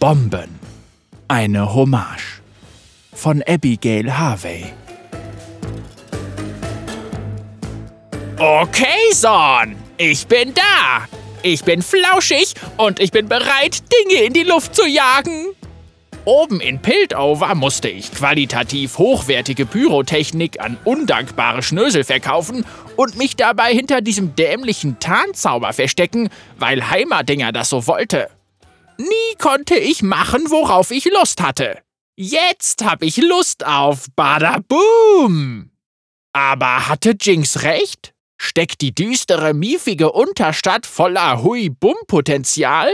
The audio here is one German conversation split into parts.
Bomben. Eine Hommage. Von Abigail Harvey. Okay, Son, ich bin da. Ich bin flauschig und ich bin bereit, Dinge in die Luft zu jagen. Oben in Piltover musste ich qualitativ hochwertige Pyrotechnik an undankbare Schnösel verkaufen und mich dabei hinter diesem dämlichen Tarnzauber verstecken, weil Heimerdinger das so wollte. Nie konnte ich machen, worauf ich Lust hatte. Jetzt hab ich Lust auf Badaboom! Aber hatte Jinx recht? Steckt die düstere, miefige Unterstadt voller Hui-Bum-Potenzial?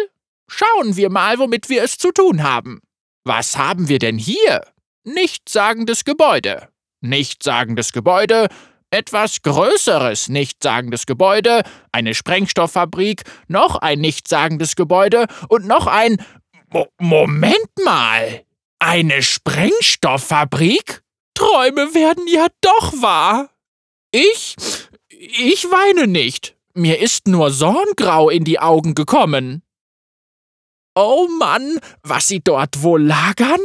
Schauen wir mal, womit wir es zu tun haben. Was haben wir denn hier? Nichtsagendes Gebäude. Nichtsagendes Gebäude, etwas größeres nichtsagendes Gebäude, eine Sprengstofffabrik, noch ein nichtsagendes Gebäude und noch ein. Mo Moment mal! Eine Sprengstofffabrik? Träume werden ja doch wahr! Ich ich weine nicht. Mir ist nur Sorngrau in die Augen gekommen. Oh Mann, was sie dort wohl lagern?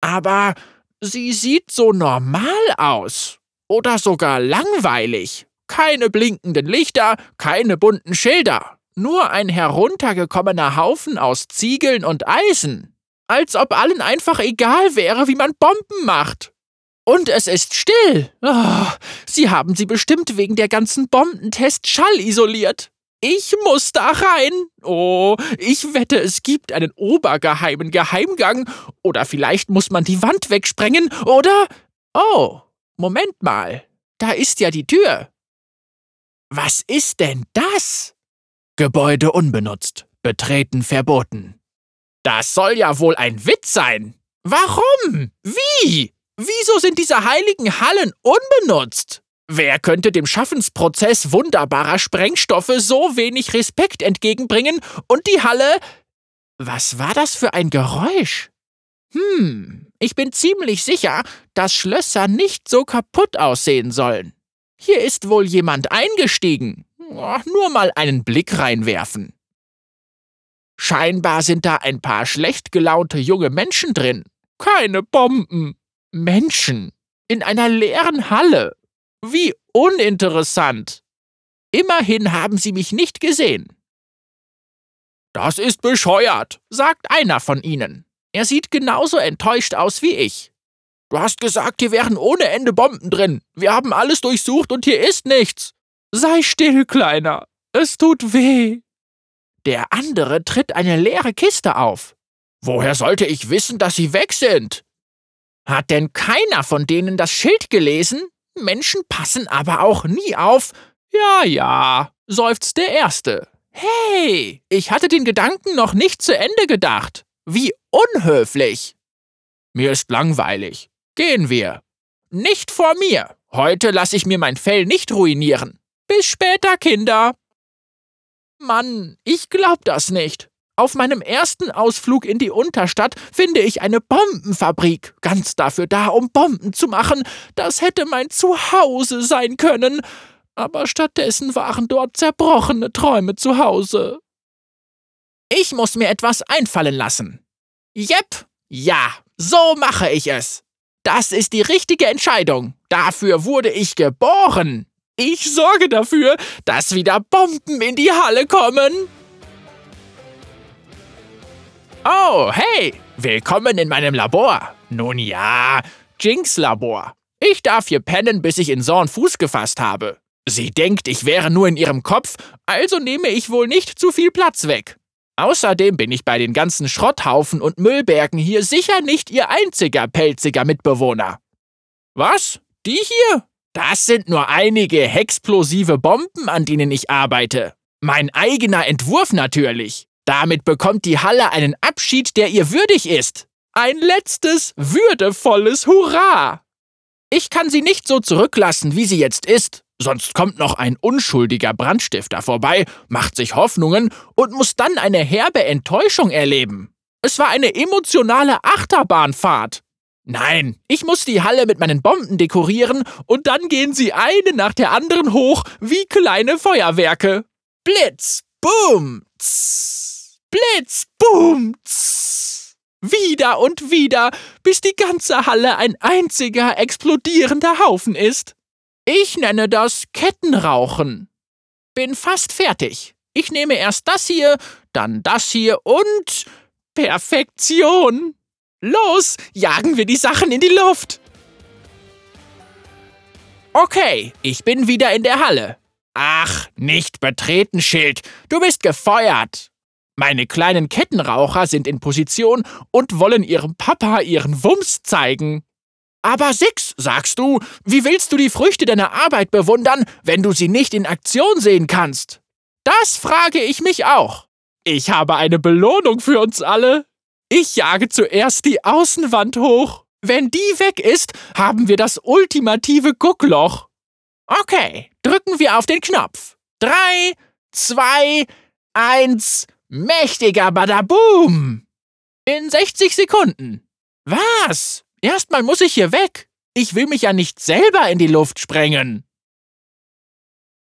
Aber sie sieht so normal aus. Oder sogar langweilig. Keine blinkenden Lichter, keine bunten Schilder. Nur ein heruntergekommener Haufen aus Ziegeln und Eisen. Als ob allen einfach egal wäre, wie man Bomben macht. Und es ist still. Oh, Sie haben sie bestimmt wegen der ganzen Bombentests schallisoliert. Ich muss da rein. Oh, ich wette, es gibt einen obergeheimen Geheimgang. Oder vielleicht muss man die Wand wegsprengen. Oder. Oh, Moment mal. Da ist ja die Tür. Was ist denn das? Gebäude unbenutzt. Betreten verboten. Das soll ja wohl ein Witz sein. Warum? Wie? Wieso sind diese heiligen Hallen unbenutzt? Wer könnte dem Schaffensprozess wunderbarer Sprengstoffe so wenig Respekt entgegenbringen und die Halle. Was war das für ein Geräusch? Hm, ich bin ziemlich sicher, dass Schlösser nicht so kaputt aussehen sollen. Hier ist wohl jemand eingestiegen. Nur mal einen Blick reinwerfen. Scheinbar sind da ein paar schlecht gelaunte junge Menschen drin. Keine Bomben. Menschen in einer leeren Halle. Wie uninteressant. Immerhin haben sie mich nicht gesehen. Das ist bescheuert, sagt einer von ihnen. Er sieht genauso enttäuscht aus wie ich. Du hast gesagt, hier wären ohne Ende Bomben drin. Wir haben alles durchsucht und hier ist nichts. Sei still, Kleiner. Es tut weh. Der andere tritt eine leere Kiste auf. Woher sollte ich wissen, dass sie weg sind? Hat denn keiner von denen das Schild gelesen? Menschen passen aber auch nie auf. Ja, ja, seufzt der Erste. Hey, ich hatte den Gedanken noch nicht zu Ende gedacht. Wie unhöflich. Mir ist langweilig. Gehen wir. Nicht vor mir. Heute lasse ich mir mein Fell nicht ruinieren. Bis später, Kinder. Mann, ich glaub das nicht. Auf meinem ersten Ausflug in die Unterstadt finde ich eine Bombenfabrik, ganz dafür da, um Bomben zu machen. Das hätte mein Zuhause sein können. Aber stattdessen waren dort zerbrochene Träume zu Hause. Ich muss mir etwas einfallen lassen. Jep, ja, so mache ich es. Das ist die richtige Entscheidung. Dafür wurde ich geboren. Ich sorge dafür, dass wieder Bomben in die Halle kommen. Oh, hey, willkommen in meinem Labor. Nun ja, Jinx Labor. Ich darf hier pennen, bis ich in Zorn Fuß gefasst habe. Sie denkt, ich wäre nur in ihrem Kopf, also nehme ich wohl nicht zu viel Platz weg. Außerdem bin ich bei den ganzen Schrotthaufen und Müllbergen hier sicher nicht ihr einziger pelziger Mitbewohner. Was? Die hier? Das sind nur einige explosive Bomben, an denen ich arbeite. Mein eigener Entwurf natürlich. Damit bekommt die Halle einen Abschied, der ihr würdig ist. Ein letztes, würdevolles Hurra! Ich kann sie nicht so zurücklassen, wie sie jetzt ist. Sonst kommt noch ein unschuldiger Brandstifter vorbei, macht sich Hoffnungen und muss dann eine herbe Enttäuschung erleben. Es war eine emotionale Achterbahnfahrt. Nein, ich muss die Halle mit meinen Bomben dekorieren und dann gehen sie eine nach der anderen hoch wie kleine Feuerwerke. Blitz, Boom, tss. Blitz, Boom, tss. Wieder und wieder, bis die ganze Halle ein einziger explodierender Haufen ist. Ich nenne das Kettenrauchen. Bin fast fertig. Ich nehme erst das hier, dann das hier und Perfektion. Los, jagen wir die Sachen in die Luft. Okay, ich bin wieder in der Halle. Ach, nicht betreten, Schild. Du bist gefeuert. Meine kleinen Kettenraucher sind in Position und wollen ihrem Papa ihren Wumms zeigen. Aber Six, sagst du, wie willst du die Früchte deiner Arbeit bewundern, wenn du sie nicht in Aktion sehen kannst? Das frage ich mich auch. Ich habe eine Belohnung für uns alle. Ich jage zuerst die Außenwand hoch. Wenn die weg ist, haben wir das ultimative Guckloch. Okay, drücken wir auf den Knopf. Drei, zwei, eins, mächtiger Badaboom! In 60 Sekunden. Was? Erstmal muss ich hier weg. Ich will mich ja nicht selber in die Luft sprengen.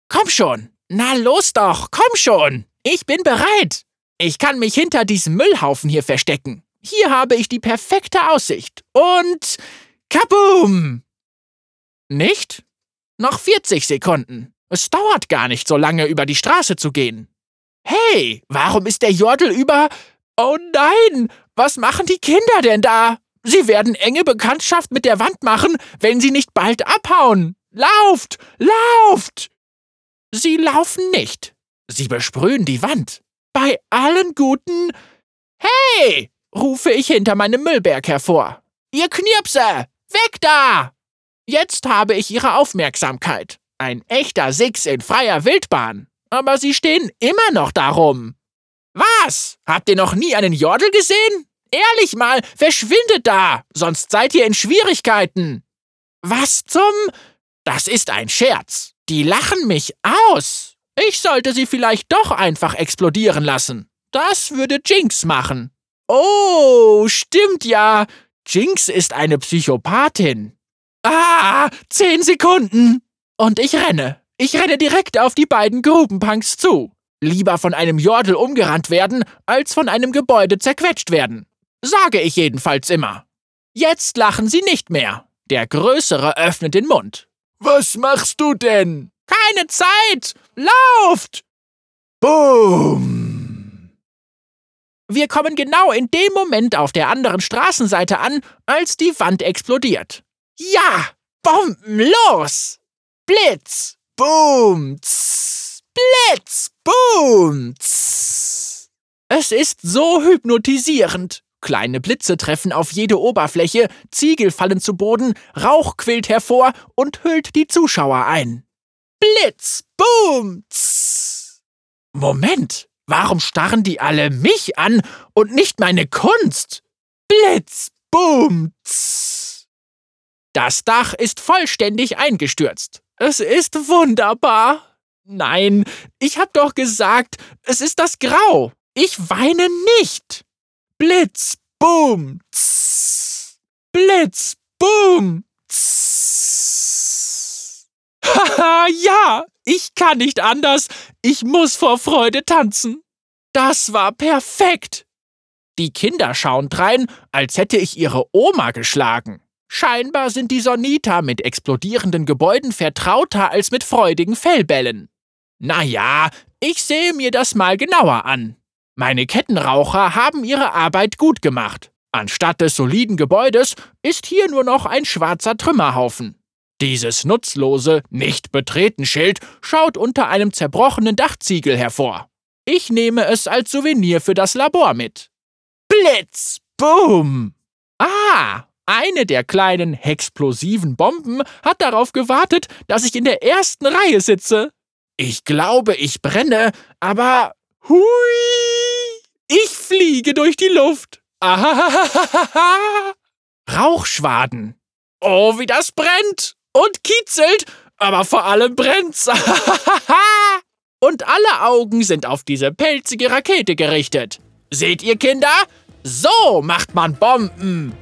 Komm schon. Na los doch, komm schon. Ich bin bereit. Ich kann mich hinter diesem Müllhaufen hier verstecken. Hier habe ich die perfekte Aussicht. Und kaboom! Nicht? Noch 40 Sekunden. Es dauert gar nicht so lange, über die Straße zu gehen. Hey, warum ist der Jordel über... Oh nein, was machen die Kinder denn da? Sie werden enge Bekanntschaft mit der Wand machen, wenn sie nicht bald abhauen. Lauft, lauft! Sie laufen nicht. Sie besprühen die Wand. Bei allen guten... Hey! rufe ich hinter meinem Müllberg hervor. Ihr Knirpse! Weg da! Jetzt habe ich Ihre Aufmerksamkeit. Ein echter Six in freier Wildbahn. Aber Sie stehen immer noch darum. Was? Habt ihr noch nie einen Jordel gesehen? Ehrlich mal, verschwindet da, sonst seid ihr in Schwierigkeiten. Was zum? Das ist ein Scherz. Die lachen mich aus. Ich sollte sie vielleicht doch einfach explodieren lassen. Das würde Jinx machen. Oh, stimmt ja. Jinx ist eine Psychopathin. Ah, zehn Sekunden. Und ich renne. Ich renne direkt auf die beiden Grubenpunks zu. Lieber von einem Jordel umgerannt werden, als von einem Gebäude zerquetscht werden. Sage ich jedenfalls immer. Jetzt lachen sie nicht mehr. Der Größere öffnet den Mund. Was machst du denn? Keine Zeit! Lauft! Boom! Wir kommen genau in dem Moment auf der anderen Straßenseite an, als die Wand explodiert. Ja! Bomben los! Blitz! Boom! Tss, Blitz! Boom! Tss. Es ist so hypnotisierend. Kleine Blitze treffen auf jede Oberfläche, Ziegel fallen zu Boden, Rauch quillt hervor und hüllt die Zuschauer ein. Blitz! Boom! Tss. Moment, warum starren die alle mich an und nicht meine Kunst? Blitz! Boom! Tss. Das Dach ist vollständig eingestürzt. Es ist wunderbar. Nein, ich hab doch gesagt, es ist das Grau. Ich weine nicht. Blitz, Boom, tss. Blitz, Boom, tss. Haha, ja, ich kann nicht anders. Ich muss vor Freude tanzen. Das war perfekt. Die Kinder schauen drein, als hätte ich ihre Oma geschlagen. Scheinbar sind die Sonita mit explodierenden Gebäuden vertrauter als mit freudigen Fellbällen. Na ja, ich sehe mir das mal genauer an. Meine Kettenraucher haben ihre Arbeit gut gemacht. Anstatt des soliden Gebäudes ist hier nur noch ein schwarzer Trümmerhaufen. Dieses nutzlose Nicht-Betreten-Schild schaut unter einem zerbrochenen Dachziegel hervor. Ich nehme es als Souvenir für das Labor mit. Blitz! Boom! Ah, eine der kleinen explosiven Bomben hat darauf gewartet, dass ich in der ersten Reihe sitze. Ich glaube, ich brenne, aber hui! Ich fliege durch die Luft. Rauchschwaden. Oh, wie das brennt und kitzelt, aber vor allem brennt's. und alle Augen sind auf diese pelzige Rakete gerichtet. Seht ihr, Kinder? So macht man Bomben.